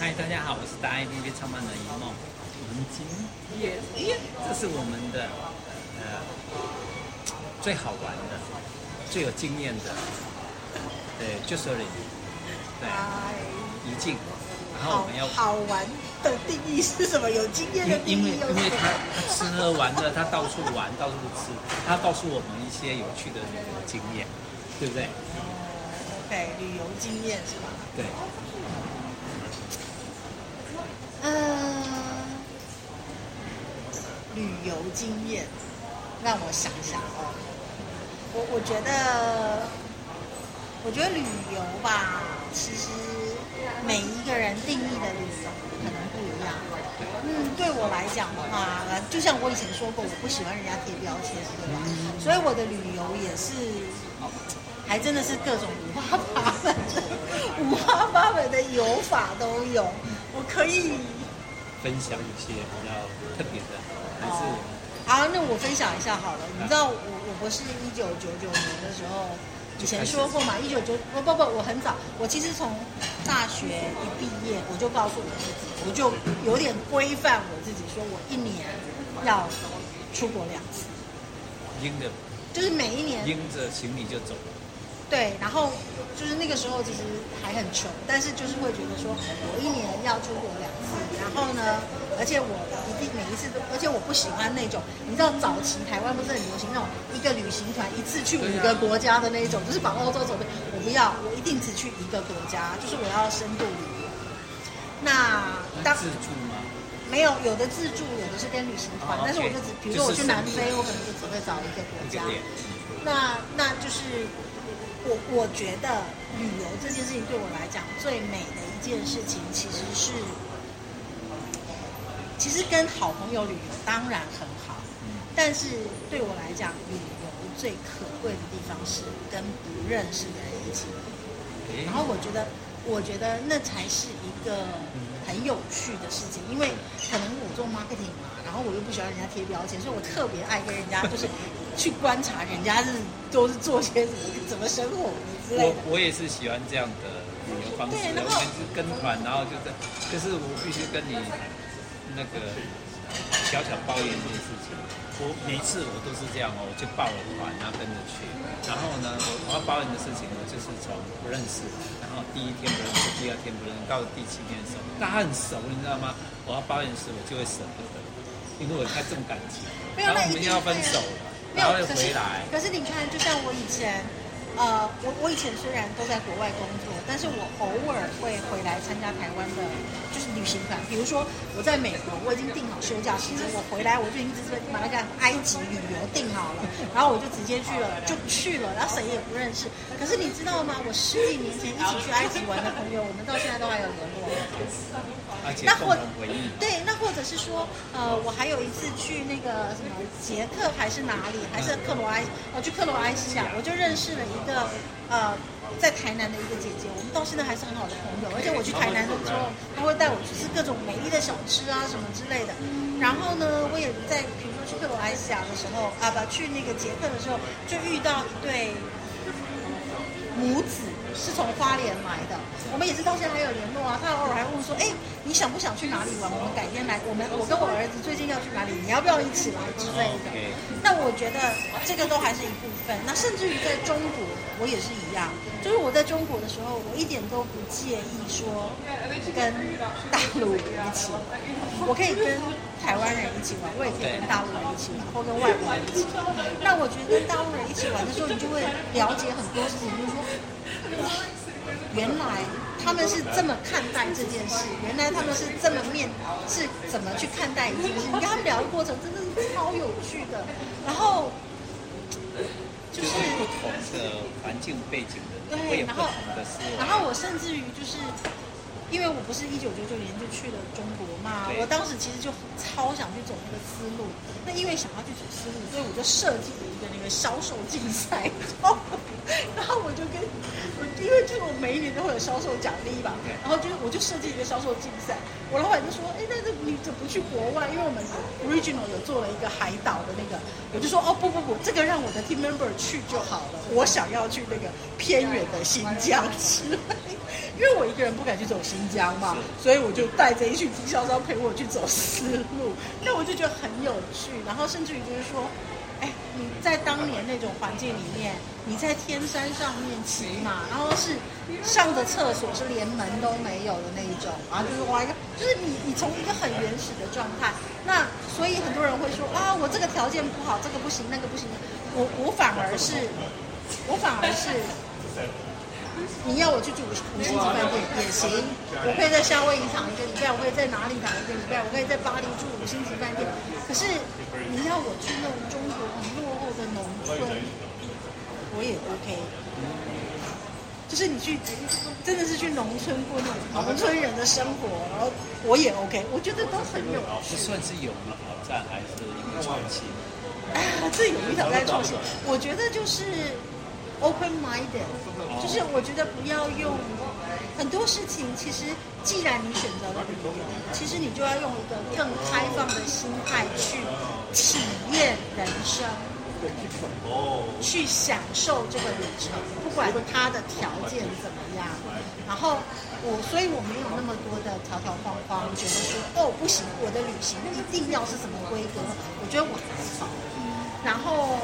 嗨，大家好，我是大爱 APP 创办人一梦。我们今天，这是我们的呃最好玩的、最有经验的，对，就是对，一静。然后我们要好，好玩的定义是什么？有经验的定义因为因为他他吃喝玩乐，他到处玩，到处吃，他告诉我们一些有趣的旅游经验，对不对？对，旅游经验是吧？对。嗯、呃，旅游经验，让我想想哦。我我觉得，我觉得旅游吧，其实每一个人定义的旅游可能不一样。嗯，对我来讲的话，就像我以前说过，我不喜欢人家贴标签，对吧？所以我的旅游也是。还真的是各种五花八门，五花八门的游法都有。我可以分享一些比较特别的，还是、哦、好？那我分享一下好了。你知道我我不是一九九九年的时候以前说过嘛？一九九不不不，我很早。我其实从大学一毕业，我就告诉我自己，我就有点规范我自己，说我一年要出国两次。拎着，就是每一年拎着行李就走。对，然后就是那个时候其实还很穷，但是就是会觉得说，我一年要出国两次，然后呢，而且我一定每一次都，而且我不喜欢那种，你知道早期台湾不是很流行那种一个旅行团一次去五个国家的那一种，就是把欧洲走遍，我不要，我一定只去一个国家，就是我要深度旅游。那当自助吗？没有，有的自助，有的是跟旅行团，哦、但是我就只，比如说我去南非，我可能就只会找一个国家。那那就是。我我觉得旅游这件事情对我来讲最美的一件事情，其实是，其实跟好朋友旅游当然很好，但是对我来讲，旅游最可贵的地方是跟不认识的人一起。然后我觉得，我觉得那才是一个很有趣的事情，因为可能我做 marketing 嘛，然后我又不喜欢人家贴标签，所以我特别爱跟人家就是。去观察人家是都是做些什么，怎么生活之类的。我我也是喜欢这样的旅游方式，然后是跟团，然后就是，可是我必须跟你那个小小抱怨一件事情。我每次我都是这样哦，我就报了团，然后跟着去。然后呢，我我要报你的事情，我就是从不认识，然后第一天不认识，第二天不认识，到第七天的时候，大家很熟，你知道吗？我要抱怨时，我就会舍不得，因为我太重感情，然后我们要分手了。没有，可是可是你看，就像我以前，呃，我我以前虽然都在国外工作，但是我偶尔会回来参加台湾的，就是旅行团。比如说我在美国，我已经订好休假时间，我回来我就已经直接把那个埃及旅游订好了，然后我就直接去了，就去了，然后谁也不认识。可是你知道吗？我十几年前一起去埃及玩的朋友，我们到现在都还有联络。那或对，那或者是说，呃，我还有一次去那个什么捷克还是哪里，还是克罗埃，呃，去克罗埃西亚，我就认识了一个呃，在台南的一个姐姐，我们到现在还是很好的朋友。而且我去台南的时候，她会带我去吃各种美丽的小吃啊什么之类的。然后呢，我也在比如说去克罗埃西亚的时候啊，不去那个捷克的时候，就遇到一对母子。是从花莲来的，我们也是到现在还有联络啊。他偶尔还问说：“哎，你想不想去哪里玩？我们改天来。我们我跟我儿子最近要去哪里？你要不要一起来之类的？”那我觉得这个都还是一部分。那甚至于在中国，我也是一样。就是我在中国的时候，我一点都不介意说跟大陆一起玩，我可以跟台湾人一起玩，我也可以跟大陆人一起玩，或跟外国人一起玩。那我觉得跟大陆人一起玩的时候，你就会了解很多事情，就是说。原来他们是这么看待这件事，原来他们是这么面是怎么去看待一件事。你跟他们聊的过程真的是超有趣的。然后就是不同的环境背景的，对，然后然后我甚至于就是。因为我不是一九九九年就去了中国嘛，我当时其实就超想去走那个思路。那因为想要去走思路，所以我就设计了一个那个销售竞赛。然后 我就跟，因为就是我每一年都会有销售奖励吧，然后就我就设计一个销售竞赛。我老板就说：“哎，那这你怎么不去国外？因为我们 original 有做了一个海岛的那个。”我就说：“哦不不不，这个让我的 team member 去就好了。我想要去那个偏远的新疆之类。”因为我一个人不敢去走新疆嘛，所以我就带着一群经销商陪我去走丝路。那我就觉得很有趣，然后甚至于就是说，哎，你在当年那种环境里面，你在天山上面骑马，然后是上的厕所是连门都没有的那一种，然后就是哇一个，就是你你从一个很原始的状态，那所以很多人会说啊，我这个条件不好，这个不行，那个不行，我我反而是，我反而是。你要我去住五星级饭店也行，我可以在夏威夷躺一个礼拜，我可以在哪里躺一个礼拜，我可以在巴黎住五星级饭店。可是你要我去那种中国很落后的农村，我也 OK。就是你去，真的是去农村过那种农村人的生活，然后我也 OK。我觉得都很有趣。这算是勇于挑战，还是一个创新？哎呀，这有一挑战创新，我觉得就是。Open-minded，就是我觉得不要用很多事情。其实，既然你选择了旅游，其实你就要用一个更开放的心态去体验人生，去享受这个旅程，不管它的条件怎么样。然后我，所以我没有那么多的条条框框，觉得说哦不行，我的旅行一定要是什么规格。我觉得我还好。然后。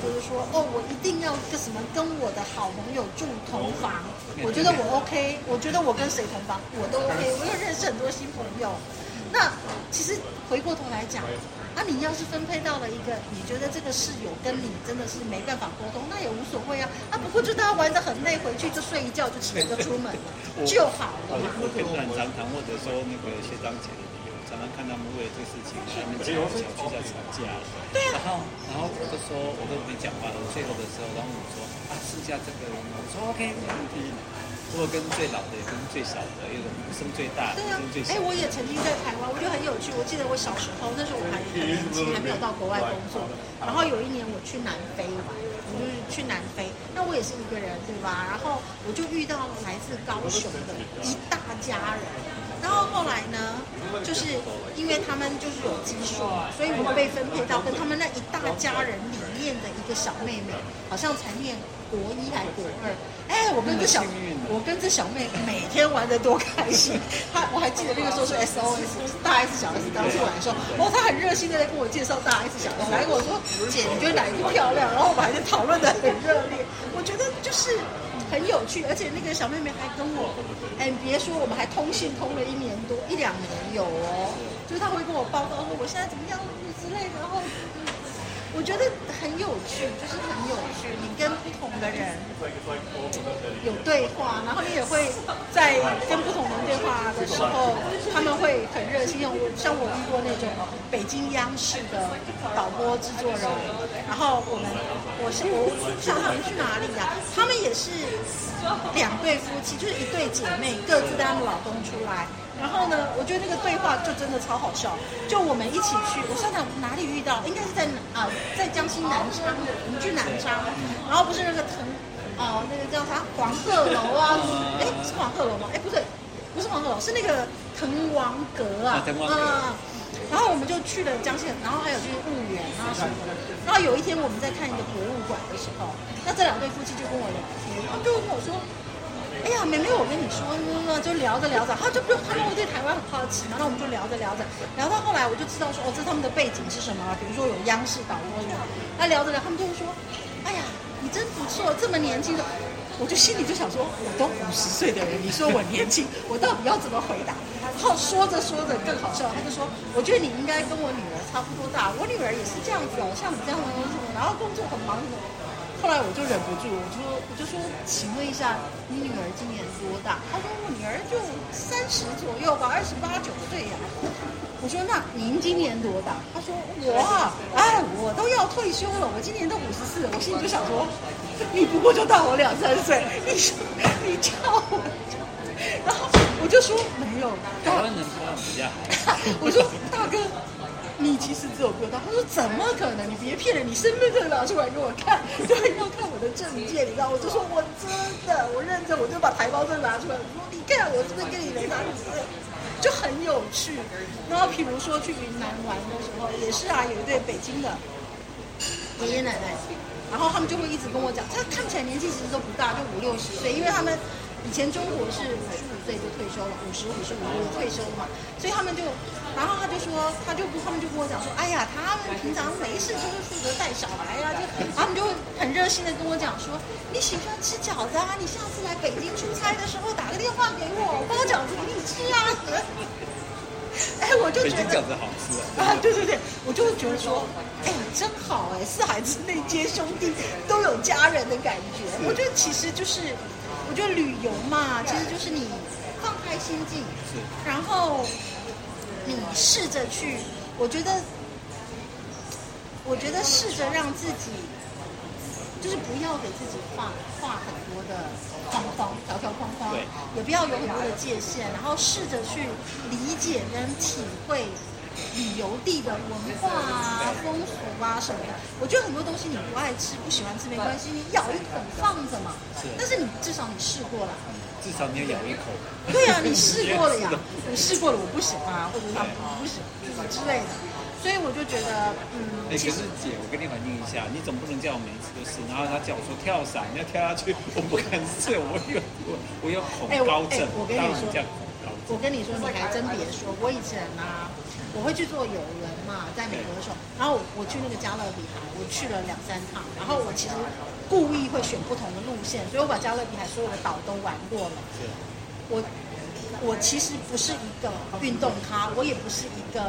就是说，哦，我一定要个什么跟我的好朋友住同房，我觉得我 OK，我觉得我跟谁同房我都 OK，我又认识很多新朋友。那其实回过头来讲，啊，你要是分配到了一个你觉得这个室友跟你真的是没办法沟通，那也无所谓啊，啊，不过就大家玩的很累，回去就睡一觉就起来就出门 就好了。我跟很常谈，或者说那个谢张姐。常常看他们为了这个事情，他们吵小区在吵架。对啊。然后，然后我就说，我都没讲话了。最后的时候，然后我说啊，剩下这个人，我说 OK，没问题。如果跟最老的，也跟最小的，有生最大的。生最小。哎，我也曾经在台湾，我觉得很有趣。我记得我小时候，那时候我还很年轻，还没有到国外工作。然后有一年我去南非玩，我就是去南非。那我也是一个人，对吧？然后我就遇到来自高雄的一大家人。然后后来呢，就是因为他们就是有基数，所以我们被分配到跟他们那一大家人里面的一个小妹妹，好像才念国一还国二。哎，我跟这小我跟这小妹每天玩的多开心。她我还记得那个时候是 SOS，是大 S 小 S 刚出来的时候，哦，她很热心的在跟我介绍大 S 小 S，来跟我说 姐，你觉得哪一个漂亮？然后我们还在讨论的很热烈。我觉得就是。很有趣，而且那个小妹妹还跟我，哎，你别说，我们还通信通了一年多一两年有哦，就是她会跟我报告说我现在怎么样。我觉得很有趣，就是很有趣。你跟不同的人有对话，然后你也会在跟不同人对话的时候，他们会很热心。像我像我遇过那种北京央视的导播制作人，然后我们我是我想他们去哪里呀、他们也是两对夫妻，就是一对姐妹，各自带他们老公出来。然后呢，我觉得那个对话就真的超好笑。就我们一起去，我想想哪里遇到，应该是在啊、呃，在江西南昌的，我们去南昌，然后不是那个腾，哦、呃，那个叫啥黄鹤楼啊？哎，是黄鹤楼吗？哎，不对，不是黄鹤楼，是那个滕王阁啊。啊。然后我们就去了江西，然后还有就是婺源啊什么的。然后有一天我们在看一个博物馆的时候，那这两对夫妻就跟我聊天，就跟我说。哎呀，妹妹，我跟你说，就聊着聊着，他就不，他们会对台湾很好奇嘛，那我们就聊着聊着，聊到后来我就知道说，哦，这他们的背景是什么？比如说有央视导播，那聊着聊，他们就会说，哎呀，你真不错，这么年轻的，我就心里就想说，我都五十岁的人，你说我年轻，我到底要怎么回答？然后说着说着更好笑，他就说，我觉得你应该跟我女儿差不多大，我女儿也是这样子哦，像你这样的，然后工作很忙。后来我就忍不住，我说我就说，请问一下，你女儿今年多大？他说我女儿就三十左右吧，二十八九岁呀。我说那您今年多大？他说我啊，哎，我都要退休了，我今年都五十四。我心里就想说，你不过就大我两三岁，你说你叫我，然后我就说没有，台湾人比较好。我说大哥。你其实只有不到，他说怎么可能？你别骗人，你身份证拿出来给我看，对，要看我的证件，你知道？我就说我真的，我认真，我就把台胞证拿出来，我说你看我是不是跟你没差别？就很有趣。然后比如说去云南玩的时候，也是啊，有一对北京的爷爷奶奶，然后他们就会一直跟我讲，他看起来年纪其实都不大，就五六十岁，因为他们。以前中国是五十五岁就退休了，五十五十五岁就退休嘛，所以他们就，然后他就说，他就他们就跟我讲说，哎呀，他们平常没事就是负责带小孩啊，就他们就会很热心的跟我讲说，你喜欢吃饺子啊，你下次来北京出差的时候打个电话给我，包饺子给你吃啊。哎，我就觉得饺子好吃啊！啊，对对对，我就会觉得说，哎，真好哎，四海之内皆兄弟，都有家人的感觉。我觉得其实就是。我觉得旅游嘛，其实就是你放开心境，是，然后你试着去，我觉得，我觉得试着让自己，就是不要给自己画画很多的框框、条条框框，也不要有很多的界限，然后试着去理解跟体会。旅游地的文化啊、风俗啊什么的，我觉得很多东西你不爱吃、不喜欢吃没关系，你咬一口放着嘛。是。但是你至少你试过了。至少你要咬一口。对呀、啊，你试过了呀，你试过了，我不喜欢啊，或者是他不喜欢之类的。所以我就觉得，嗯。哎、欸，可是姐，我跟你反映一下，你总不能叫我每一次都试，然后他叫我说跳伞，你要跳下去，我不敢试，我有我我有恐高症。欸我，欸、我跟你说，我跟你说，你还真别说，我以前呢、啊。我会去做游轮嘛，在美国的时候，然后我去那个加勒比海，我去了两三趟，然后我其实故意会选不同的路线，所以我把加勒比海所有的岛都玩过了。我我其实不是一个运动咖，我也不是一个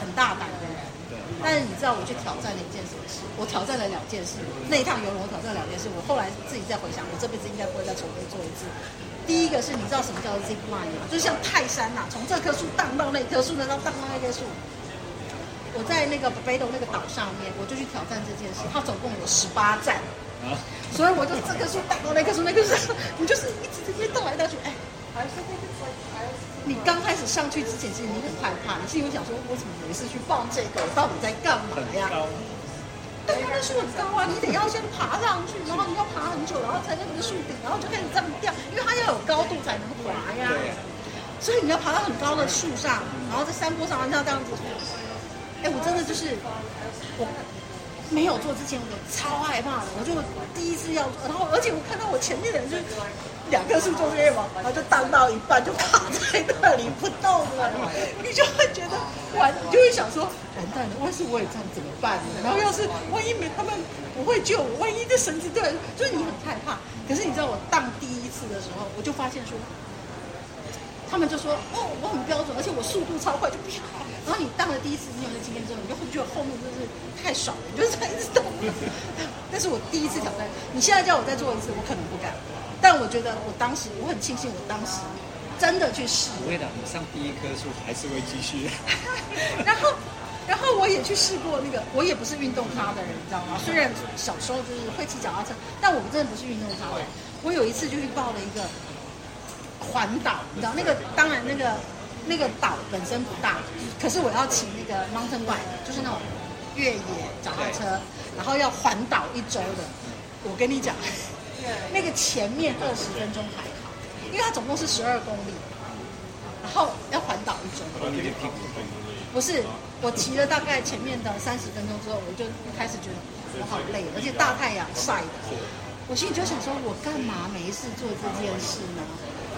很大胆的人。但是你知道我去挑战了一件什么事？我挑战了两件事。那一趟游轮我挑战了两件事，我后来自己再回想，我这辈子应该不会再重复做一次。第一个是你知道什么叫做 zip line 吗？就像泰山呐、啊，从这棵树荡到那棵树，然后荡到那棵树。我在那个北斗那个岛上面，我就去挑战这件事。它总共有十八站，所以我就这棵树荡到那棵树，那棵树，你就是一直直接荡来荡去。哎，你刚开始上去之前，其实你很害怕，你心里会想说，我怎么没事去抱这个？我到底在干嘛呀？对，那树很高啊，你得要先爬上去，然后你要爬很久，然后才能那个树顶，然后就开始这样掉，因为它要有高度才能滑呀。所以你要爬到很高的树上，然后在山坡上，然后这样子。哎，我真的就是我没有做之前，我超害怕的，我就第一次要做，然后而且我看到我前面的人就。两棵树中间嘛，然后就荡到一半就卡在那里不动了，你就会觉得完，你就会想说完蛋了，万一我也这样怎么办呢？然后要是万一没他们不会救我，万一这绳子断，就是你很害怕。可是你知道我荡第一次的时候，我就发现说，他们就说哦，我很标准，而且我速度超快，就啪。然后你当了第一次你有了经验之后，你就会觉得后面真是太爽了，你就是这样一直动。但是我第一次挑战，你现在叫我再做一次，我可能不敢。但我觉得我当时，我很庆幸我当时真的去试。不会的，你上第一棵树还是会继续。然后，然后我也去试过那个，我也不是运动咖的人，你知道吗？虽然小时候就是会骑脚踏车，但我们真的不是运动咖的人。我有一次就去报了一个环岛，你知道那个当然那个那个岛本身不大，可是我要骑那个 mountain bike，就是那种越野脚踏车，然后要环岛一周的。我跟你讲。那个前面二十分钟还好，因为它总共是十二公里，然后要环岛一周。不是，我骑了大概前面的三十分钟之后，我就开始觉得我好累，而且大太阳晒的，我心里就想说，我干嘛没事做这件事呢？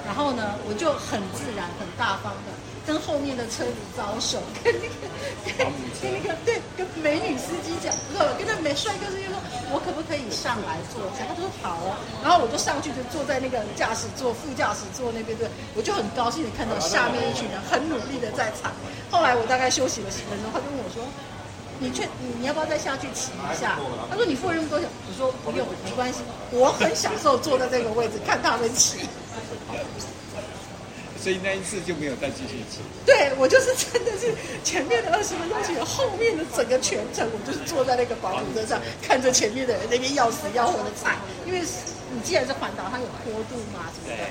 然后呢，我就很自然、很大方的跟后面的车子招手，跟那个、跟跟那个对，跟美女司机讲，不是跟那美帅哥司机说，我可不可以上来坐一下？他说好哦。然后我就上去，就坐在那个驾驶座、副驾驶座那边，对，我就很高兴的看到下面一群人很努力的在踩。后来我大概休息了十分钟，他就问我说：“你去，你你要不要再下去骑一下？” 他说：“你付了那么多钱。”我说：“不用，没关系，我很享受坐在这个位置看他们骑。” 所以那一次就没有再继续骑。对，我就是真的是前面的二十分钟骑，后面的整个全程我就是坐在那个保姆车上，看着前面的人那边要死要活的踩。因为你既然是环岛，它有坡度嘛，什么的。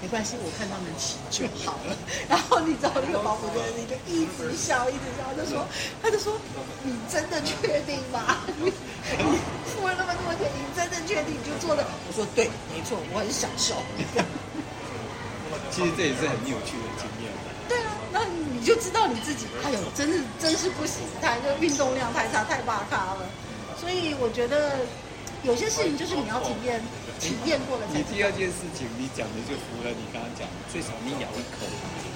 没关系，我看他们骑就好了。然后你知道那个保姆车你就一直笑，一直笑，就说，他就说，你真的确定吗？你你付了那么多钱，你真的确定你就做了？我说对，没错，我很享受。其实这也是很有趣的经验。对啊，那你就知道你自己，哎呦，真是真是不行，他就运动量太差，太巴咖了。所以我觉得有些事情就是你要体验体验过了才。你第二件事情，你讲的就符合你刚刚讲的，最少你咬一口。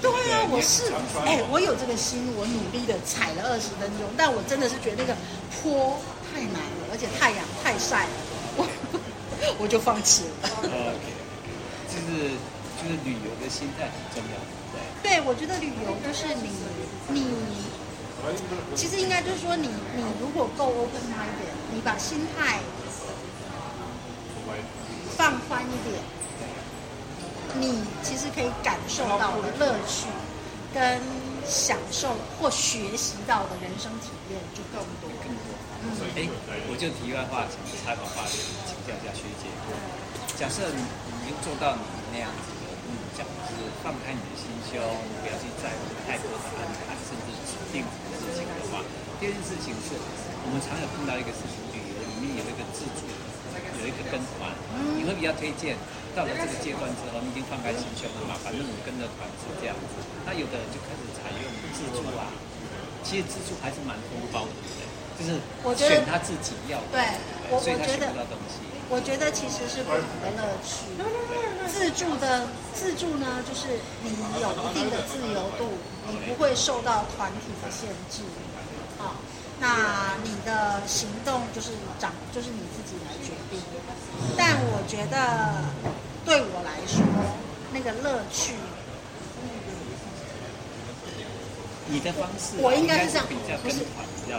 对啊，我是哎、欸，我有这个心，我努力的踩了二十分钟，但我真的是觉得那个坡太难了，而且太阳太晒了，我 我就放弃了。OK，就是就是旅游的心态很重要，对。对，我觉得旅游就是你你，其实应该就是说你你如果够 open minded，你把心态。放宽一点，你其实可以感受到的乐趣，跟享受或学习到的人生体验就更多更多。嗯，哎，我就题外话，请采访话题，请教一下学姐。假设你已经做到你那样子的目标，就是放开你的心胸，不要去在乎太多的安排，甚至指定的事情的话，第二件事情是我们常有碰到一个事情，旅游里面有一个自主。有一个跟团，你会比较推荐。到了这个阶段之后，你已经放开心胸了嘛？反正我跟着团是这样子。那有的人就开始采用自助啊，其实自助还是蛮多包的，对？就是选他自己要的，对，我所以他选不到东西。我觉得其实是不同的乐趣。自助的自助呢，就是你有一定的自由度，你不会受到团体的限制，啊。那你的行动就是长，就是你自己来决定。但我觉得对我来说，那个乐趣，你的方式，我应该是这样，不是，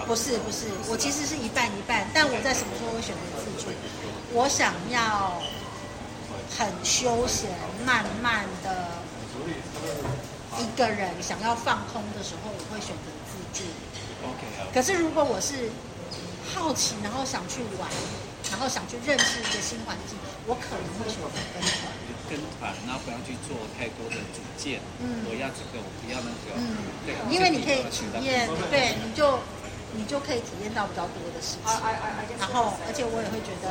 不是，不是，我其实是一半一半。但我在什么时候会选择自助？我想要很休闲、慢慢的一个人，想要放空的时候，我会选择自助。可是，如果我是好奇，然后想去玩，然后想去认识一个新环境，我可能会选择跟团。跟团，然后不要去做太多的主见。嗯，我要这个，我不要那个。嗯，对，因为你可以体验，对，你就你就可以体验到比较多的事情。然后，而且我也会觉得，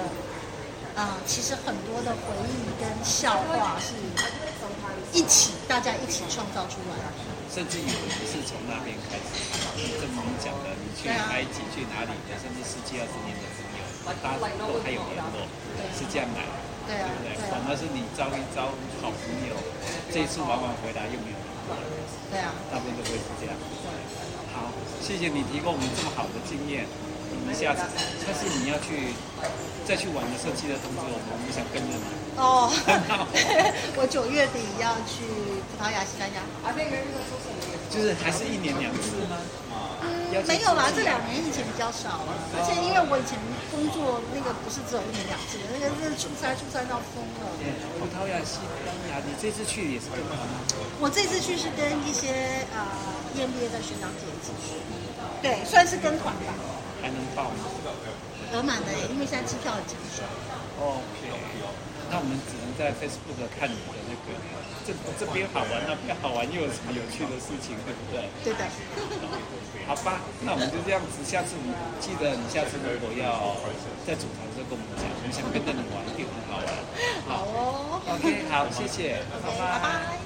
啊、呃，其实很多的回忆跟笑话是一起，大家一起创造出来的。甚至有人是从那边开始。正如你讲的，你去埃及去哪里的，甚至十几二十年的朋友，大家都还有联络，是这样来的，对不对？反而是你招一招好朋友，这一次往往回来又没有对啊，大部分都会是这样。好，谢谢你提供我们这么好的经验。我们下次，下次你要去再去玩的设计的动作，我们想跟着你。哦，我九月底要去葡萄牙、西班牙。就是还是一年两次吗？嗯，没有啦，这两年以前比较少了，而且因为我以前工作那个不是只有一年两次的，那个是出差出差到疯了。葡萄牙、西班牙，你这次去也是跟团吗？我这次去是跟一些呃 EMBA 的学长姐一起去，对，算是跟团吧。还能报吗？额满的，因为现在机票很抢手。OK，那我们只能在 Facebook 看你的那个。这这边好玩，那边好玩，又有什么有趣的事情，对不对？对的。好吧，那我们就这样子。下次你记得，你下次如果要在组团的时候跟我们讲，我们想跟着你玩，一定很好玩。好哦。OK，好，谢谢，拜拜。拜拜。